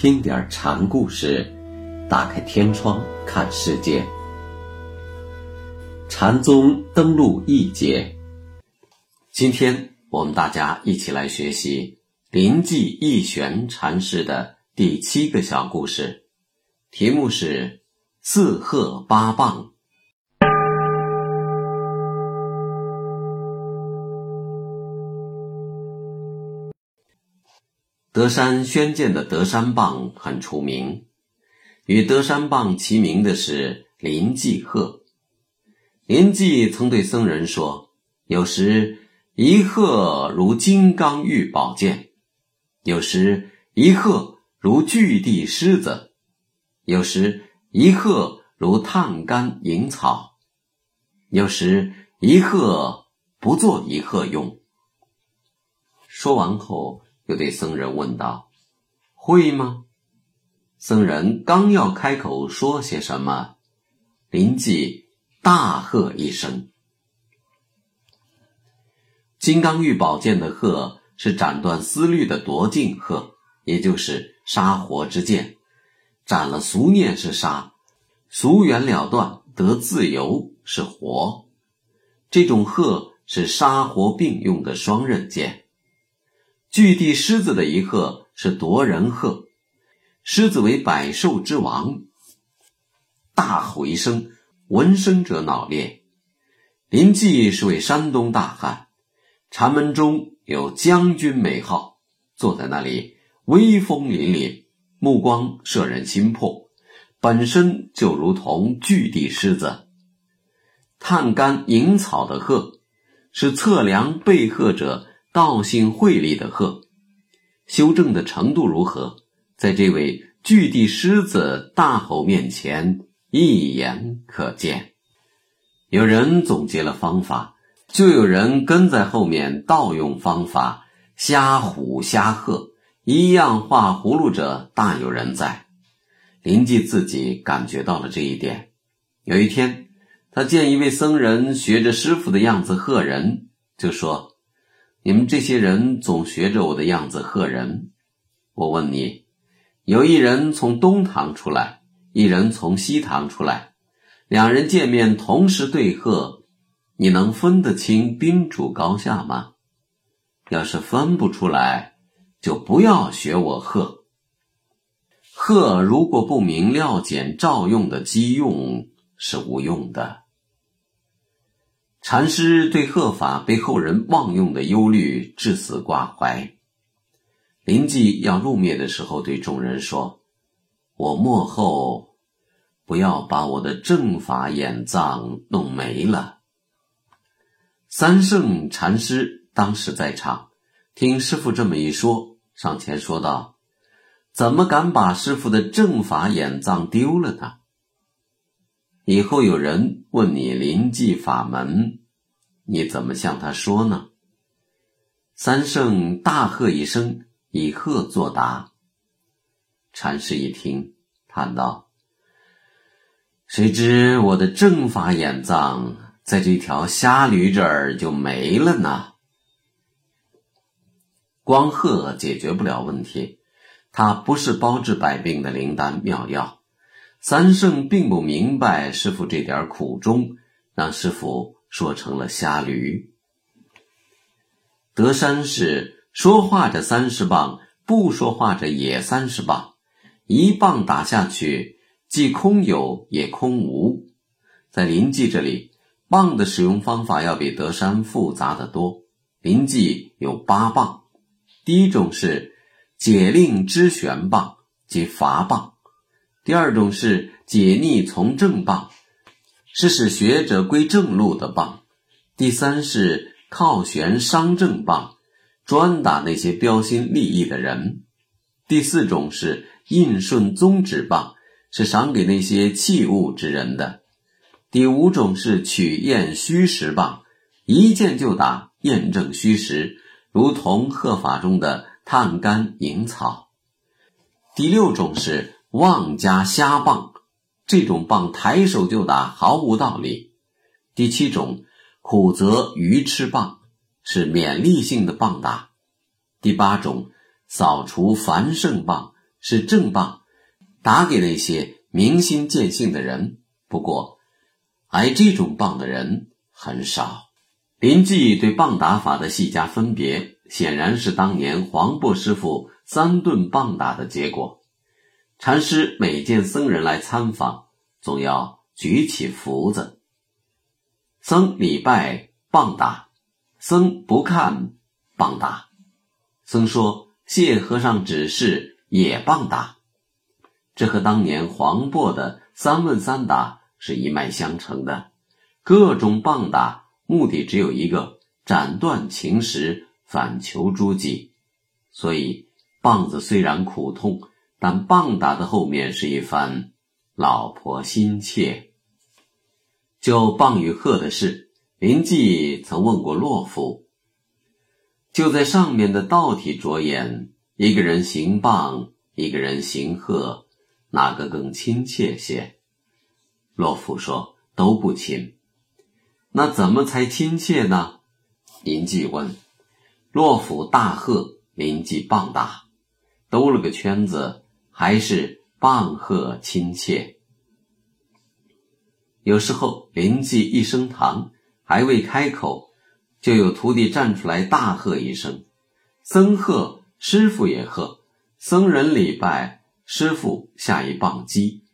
听点禅故事，打开天窗看世界。禅宗登陆一节，今天我们大家一起来学习临济义玄禅师的第七个小故事，题目是“四鹤八棒”。德山宣鉴的德山棒很出名，与德山棒齐名的是林济鹤。林济曾对僧人说：“有时一鹤如金刚玉宝剑，有时一鹤如巨地狮子，有时一鹤如炭干银草，有时一鹤不做一鹤用。”说完后。就对僧人问道：“会吗？”僧人刚要开口说些什么，林济大喝一声：“金刚玉宝剑的鹤是斩断思虑的夺净鹤，也就是杀活之剑。斩了俗念是杀，俗缘了断得自由是活。这种鹤是杀活并用的双刃剑。”巨地狮子的一鹤是夺人鹤，狮子为百兽之王。大吼一声，闻声者脑裂。林济是位山东大汉，禅门中有将军美号，坐在那里威风凛凛，目光摄人心魄，本身就如同巨地狮子。探干引草的鹤，是测量背鹤者。道性慧力的鹤，修正的程度如何？在这位巨地狮子大吼面前，一眼可见。有人总结了方法，就有人跟在后面盗用方法，瞎唬瞎喝，一样画葫芦者大有人在。林济自己感觉到了这一点。有一天，他见一位僧人学着师傅的样子喝人，就说。你们这些人总学着我的样子喝人，我问你，有一人从东堂出来，一人从西堂出来，两人见面同时对喝，你能分得清宾主高下吗？要是分不出来，就不要学我喝。喝如果不明料简照用的机用，是无用的。禅师对鹤法被后人妄用的忧虑至死挂怀。临济要入灭的时候，对众人说：“我末后不要把我的正法眼藏弄没了。”三圣禅师当时在场，听师傅这么一说，上前说道：“怎么敢把师傅的正法眼藏丢了呢？”以后有人问你临济法门，你怎么向他说呢？三圣大喝一声，以鹤作答。禅师一听，叹道：“谁知我的正法眼藏在这条瞎驴这儿就没了呢？光鹤解决不了问题，它不是包治百病的灵丹妙药。”三圣并不明白师傅这点苦衷，让师傅说成了瞎驴。德山是说话着三十棒，不说话着也三十棒，一棒打下去，既空有也空无。在临济这里，棒的使用方法要比德山复杂的多。临济有八棒，第一种是解令知玄棒，即伐棒。第二种是解逆从正棒，是使学者归正路的棒；第三是靠悬伤正棒，专打那些标新立异的人；第四种是印顺宗旨棒，是赏给那些器物之人的；第五种是取验虚实棒，一见就打，验证虚实，如同鹤法中的探干引草；第六种是。妄加瞎棒，这种棒抬手就打，毫无道理。第七种苦则愚痴棒，是勉励性的棒打。第八种扫除繁盛棒，是正棒，打给那些明心见性的人。不过，挨这种棒的人很少。林记对棒打法的细加分别，显然是当年黄檗师傅三顿棒打的结果。禅师每见僧人来参访，总要举起福子，僧礼拜棒打，僧不看棒打。僧说：“谢和尚指示，也棒打。”这和当年黄檗的三问三打是一脉相承的。各种棒打目的只有一个：斩断情识，反求诸己。所以棒子虽然苦痛，但棒打的后面是一番老婆心切。就棒与鹤的事，林记曾问过洛夫。就在上面的道体着眼，一个人行棒，一个人行鹤，哪个更亲切些？洛夫说都不亲。那怎么才亲切呢？林记问。洛夫大喝，林记棒打，兜了个圈子，还是棒喝亲切。有时候林记一声堂，还未开口。就有徒弟站出来大喝一声：“僧喝，师傅也喝。”僧人礼拜，师傅下一棒击。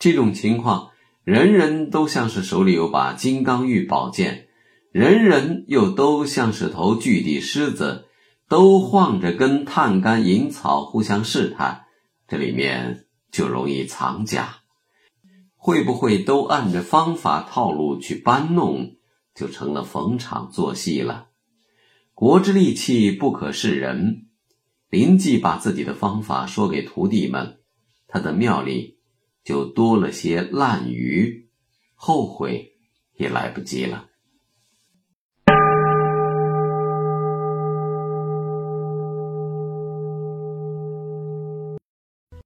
这种情况，人人都像是手里有把金刚玉宝剑，人人又都像是头巨地狮子，都晃着根探竿引草互相试探，这里面就容易藏假。会不会都按着方法套路去搬弄？就成了逢场作戏了。国之利器不可示人，林记把自己的方法说给徒弟们，他的庙里就多了些烂鱼，后悔也来不及了。